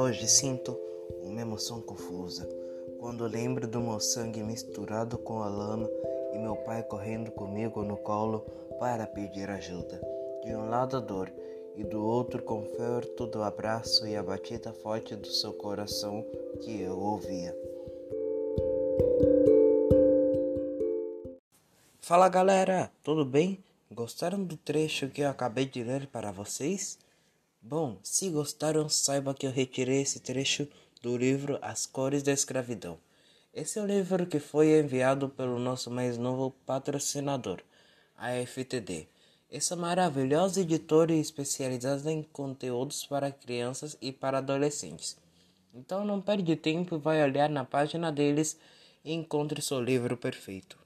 hoje sinto uma emoção confusa quando lembro do meu sangue misturado com a lama e meu pai correndo comigo no colo para pedir ajuda. De um lado a dor e do outro conforto do abraço e a batida forte do seu coração que eu ouvia. Fala galera, tudo bem? Gostaram do trecho que eu acabei de ler para vocês? Bom, se gostaram, saiba que eu retirei esse trecho do livro As Cores da Escravidão. Esse é o livro que foi enviado pelo nosso mais novo patrocinador, a FTD. Essa maravilhosa editora especializada em conteúdos para crianças e para adolescentes. Então não perde tempo e vai olhar na página deles e encontre seu livro perfeito.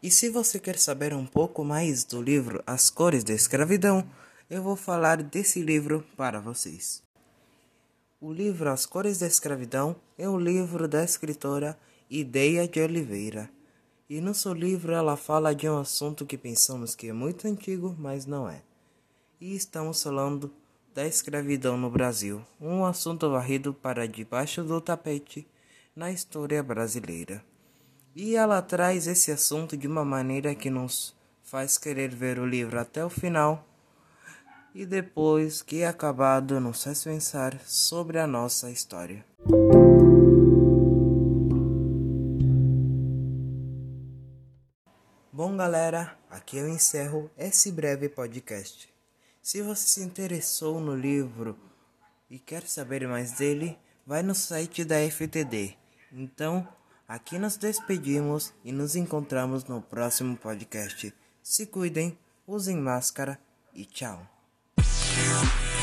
E se você quer saber um pouco mais do livro As Cores da Escravidão, eu vou falar desse livro para vocês. O livro As Cores da Escravidão é um livro da escritora Ideia de Oliveira. E no seu livro ela fala de um assunto que pensamos que é muito antigo, mas não é. E estamos falando da escravidão no Brasil, um assunto varrido para debaixo do tapete na história brasileira. E ela traz esse assunto de uma maneira que nos faz querer ver o livro até o final e depois que acabado nos faz pensar sobre a nossa história. Bom, galera, aqui eu encerro esse breve podcast. Se você se interessou no livro e quer saber mais dele, vai no site da FTD. Então, Aqui nos despedimos e nos encontramos no próximo podcast. Se cuidem, usem máscara e tchau. you.